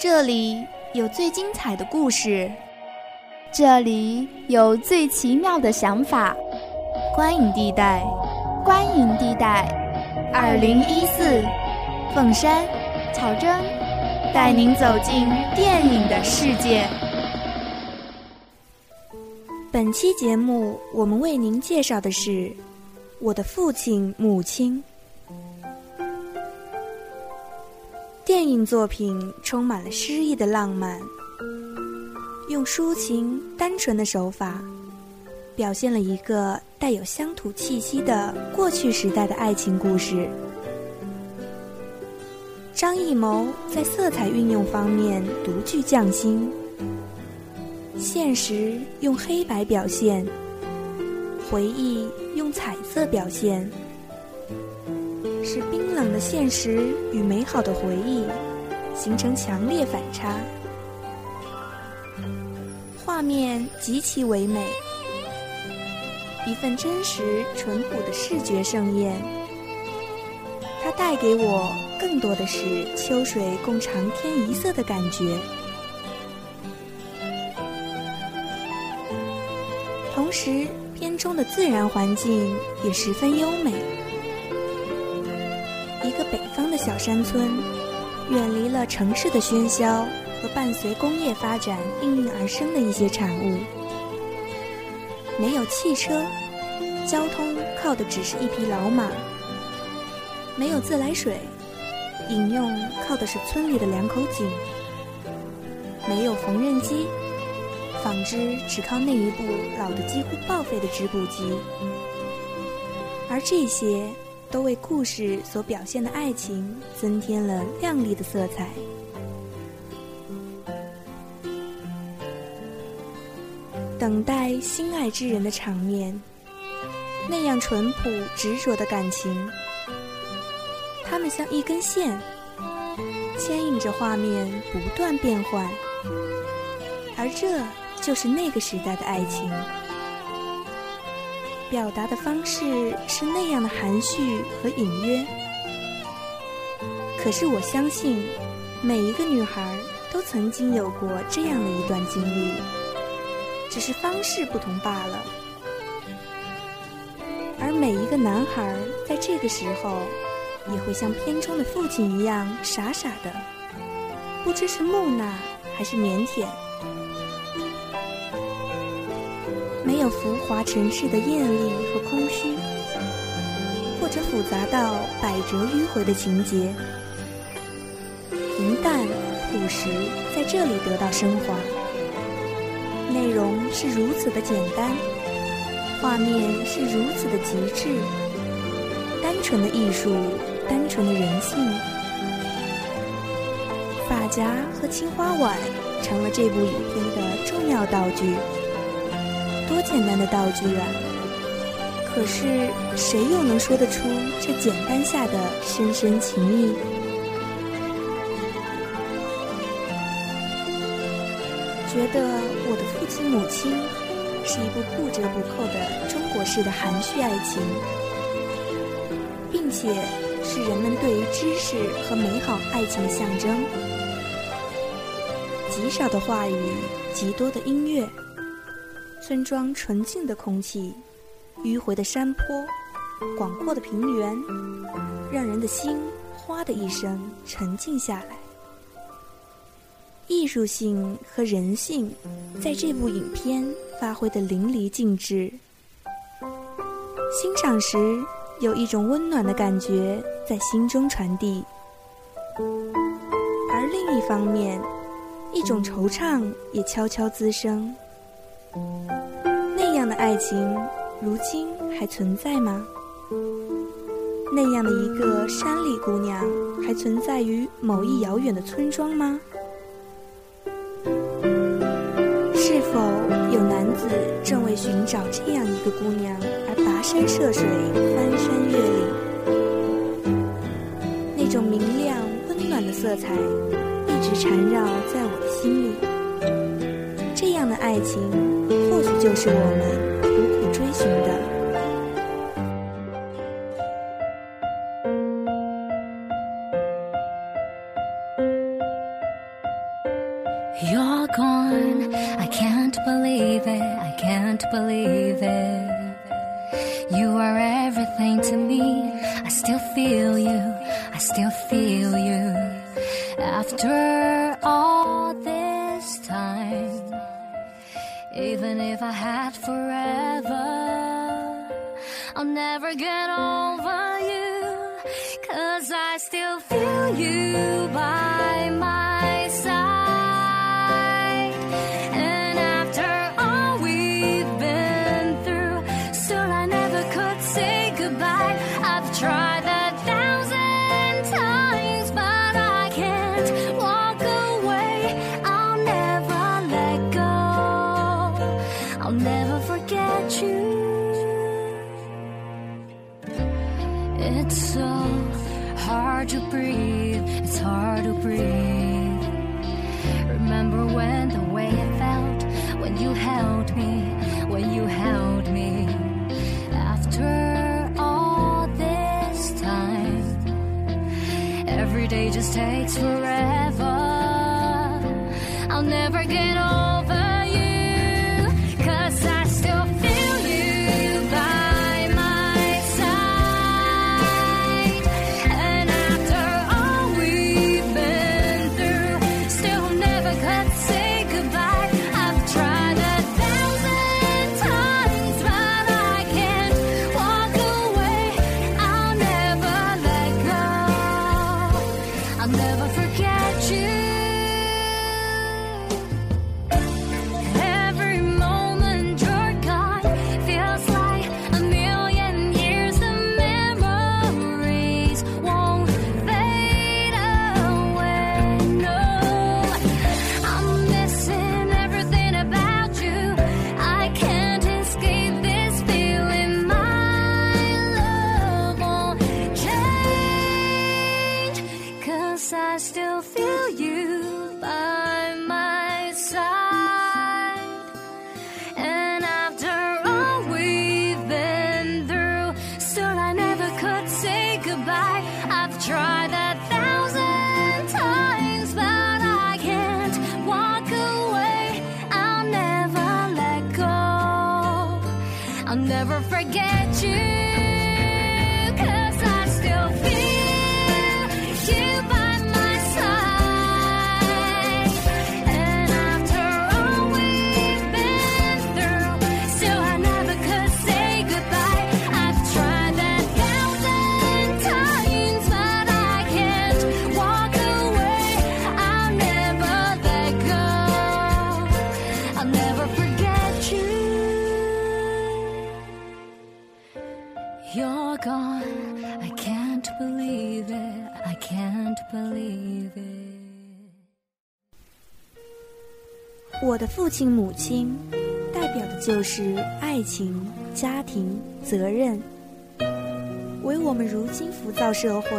这里有最精彩的故事，这里有最奇妙的想法。观影地带，观影地带，二零一四，凤山，草真，带您走进电影的世界。本期节目，我们为您介绍的是《我的父亲母亲》。电影作品充满了诗意的浪漫，用抒情、单纯的手法，表现了一个带有乡土气息的过去时代的爱情故事。张艺谋在色彩运用方面独具匠心，现实用黑白表现，回忆用彩色表现。是冰冷的现实与美好的回忆形成强烈反差，画面极其唯美，一份真实淳朴的视觉盛宴。它带给我更多的是秋水共长天一色的感觉，同时片中的自然环境也十分优美。一个北方的小山村，远离了城市的喧嚣和伴随工业发展应运而生的一些产物。没有汽车，交通靠的只是一匹老马；没有自来水，饮用靠的是村里的两口井；没有缝纫机，纺织只靠那一部老的几乎报废的织布机。而这些。都为故事所表现的爱情增添了亮丽的色彩。等待心爱之人的场面，那样淳朴执着的感情，他们像一根线，牵引着画面不断变换，而这就是那个时代的爱情。表达的方式是那样的含蓄和隐约，可是我相信，每一个女孩都曾经有过这样的一段经历，只是方式不同罢了。而每一个男孩在这个时候，也会像片中的父亲一样傻傻的，不知是木讷还是腼腆。没有浮华城市的艳丽和空虚，或者复杂到百折迂回的情节，平淡朴实在这里得到升华。内容是如此的简单，画面是如此的极致，单纯的艺术，单纯的人性。发夹和青花碗成了这部影片的重要道具。多简单的道具啊！可是谁又能说得出这简单下的深深情意？觉得我的父亲母亲是一部不折不扣的中国式的含蓄爱情，并且是人们对于知识和美好爱情的象征。极少的话语，极多的音乐。村庄纯净的空气，迂回的山坡，广阔的平原，让人的心哗的一声沉静下来。艺术性和人性在这部影片发挥的淋漓尽致，欣赏时有一种温暖的感觉在心中传递，而另一方面，一种惆怅也悄悄滋生。那样的爱情，如今还存在吗？那样的一个山里姑娘，还存在于某一遥远的村庄吗？是否有男子正为寻找这样一个姑娘而跋山涉水、翻山越岭？那种明亮温暖的色彩，一直缠绕在我的心里。这样的爱情。就是我们苦苦追寻的。your gone, I can't believe it, I can't believe it. You are everything to me, I still feel you, I still feel you. After if I had forever, I'll never get over you, cause I still feel you by hard to breathe. It's hard to breathe. Remember when the way it felt when you held me, when you held me. After all this time, every day just takes forever. I'll never get over never fails. 我的父亲、母亲，代表的就是爱情、家庭、责任，为我们如今浮躁社会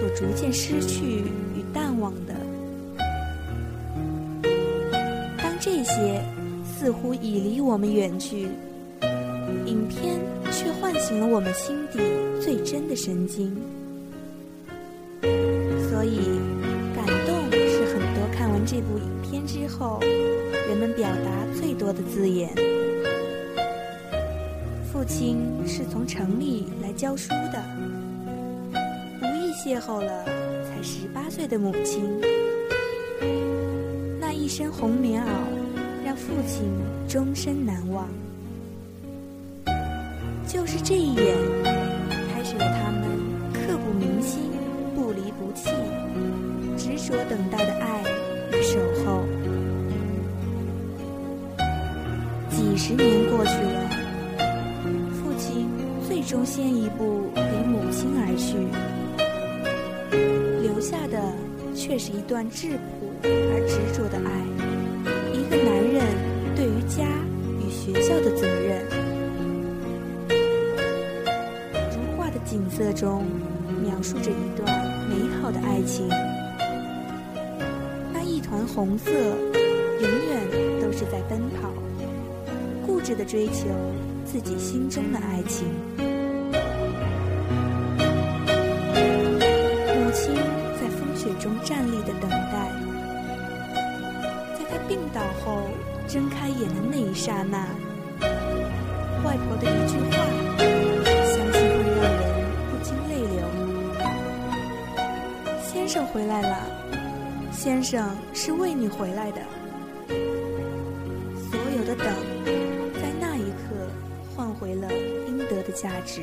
所逐渐失去与淡忘的。当这些似乎已离我们远去，影片却唤醒了我们心底最真的神经。这部影片之后，人们表达最多的字眼。父亲是从城里来教书的，无意邂逅了才十八岁的母亲。那一身红棉袄，让父亲终身难忘。就是这一眼，却是一段质朴而执着的爱，一个男人对于家与学校的责任。如画的景色中，描述着一段美好的爱情。那一团红色，永远都是在奔跑，固执的追求自己心中的爱情。能站立的等待。在他病倒后睁开眼的那一刹那外婆的一句话相信会让人不禁泪流。先生回来了先生是为你回来的。所有的等在那一刻换回了应得的价值。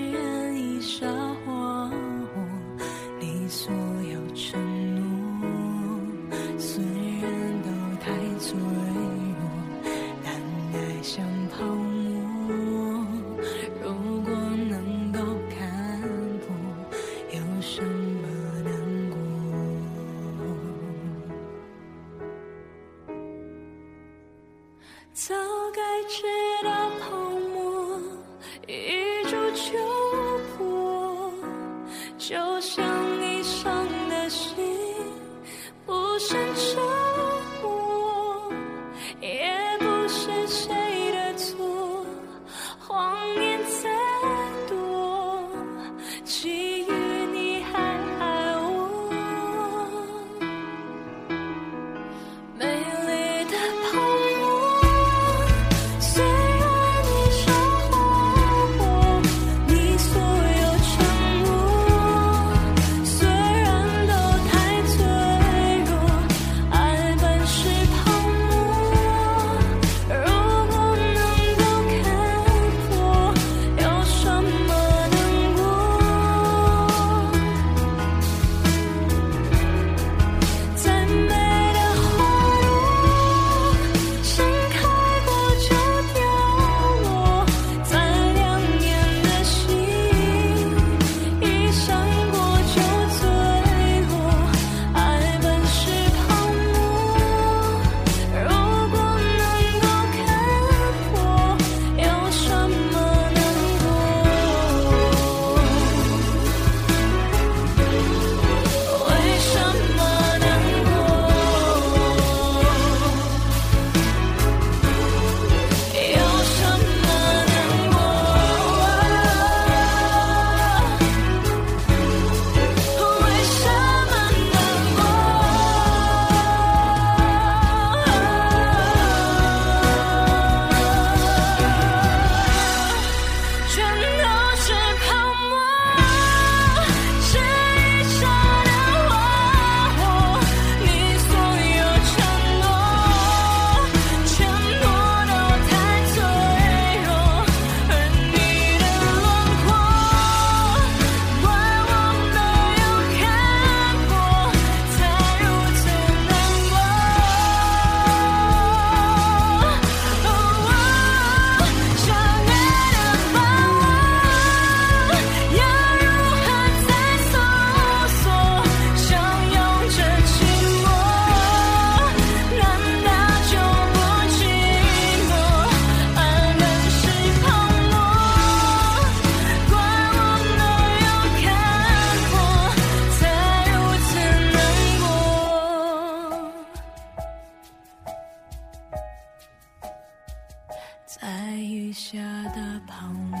雨下的泡沫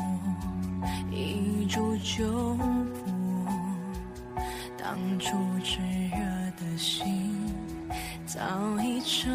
一触就破当初炽热的心早已成